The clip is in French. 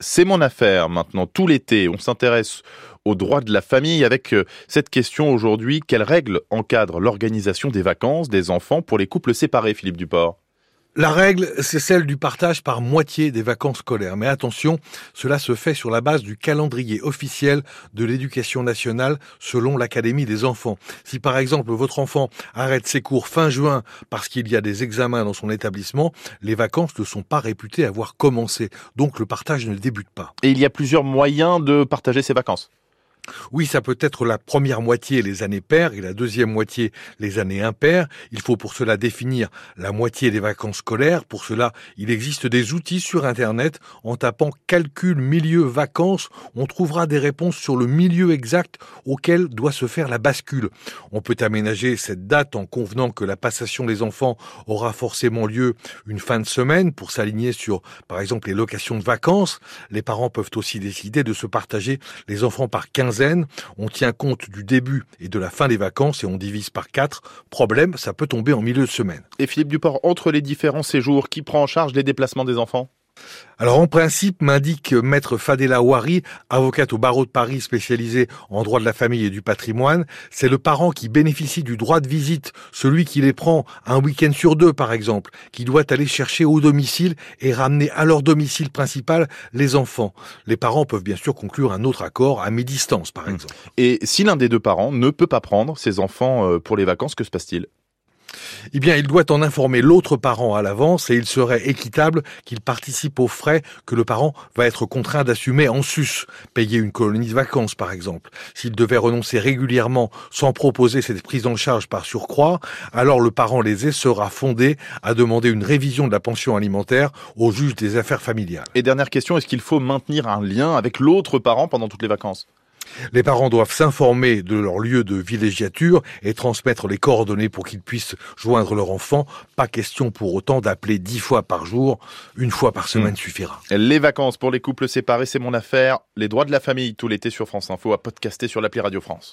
C'est mon affaire maintenant, tout l'été. On s'intéresse aux droits de la famille avec euh, cette question aujourd'hui. Quelles règles encadrent l'organisation des vacances des enfants pour les couples séparés, Philippe Duport? La règle, c'est celle du partage par moitié des vacances scolaires. Mais attention, cela se fait sur la base du calendrier officiel de l'éducation nationale selon l'Académie des enfants. Si par exemple votre enfant arrête ses cours fin juin parce qu'il y a des examens dans son établissement, les vacances ne sont pas réputées avoir commencé. Donc le partage ne débute pas. Et il y a plusieurs moyens de partager ses vacances. Oui, ça peut être la première moitié les années paires et la deuxième moitié les années impaires. Il faut pour cela définir la moitié des vacances scolaires. Pour cela, il existe des outils sur Internet. En tapant calcul milieu vacances, on trouvera des réponses sur le milieu exact auquel doit se faire la bascule. On peut aménager cette date en convenant que la passation des enfants aura forcément lieu une fin de semaine pour s'aligner sur, par exemple, les locations de vacances. Les parents peuvent aussi décider de se partager les enfants par 15 on tient compte du début et de la fin des vacances et on divise par 4. Problème, ça peut tomber en milieu de semaine. Et Philippe Duport, entre les différents séjours, qui prend en charge les déplacements des enfants? Alors en principe, m'indique maître Fadela Ouari, avocate au barreau de Paris spécialisée en droit de la famille et du patrimoine, c'est le parent qui bénéficie du droit de visite, celui qui les prend un week-end sur deux par exemple, qui doit aller chercher au domicile et ramener à leur domicile principal les enfants. Les parents peuvent bien sûr conclure un autre accord à mi-distance par mmh. exemple. Et si l'un des deux parents ne peut pas prendre ses enfants euh, pour les vacances, que se passe-t-il? Eh bien, il doit en informer l'autre parent à l'avance et il serait équitable qu'il participe aux frais que le parent va être contraint d'assumer en sus, payer une colonie de vacances par exemple. S'il devait renoncer régulièrement sans proposer cette prise en charge par surcroît, alors le parent lésé sera fondé à demander une révision de la pension alimentaire au juge des affaires familiales. Et dernière question, est-ce qu'il faut maintenir un lien avec l'autre parent pendant toutes les vacances? Les parents doivent s'informer de leur lieu de villégiature et transmettre les coordonnées pour qu'ils puissent joindre leur enfant. Pas question pour autant d'appeler dix fois par jour. Une fois par semaine hmm. suffira. Les vacances pour les couples séparés, c'est mon affaire. Les droits de la famille tout l'été sur France Info à podcaster sur l'appli Radio France.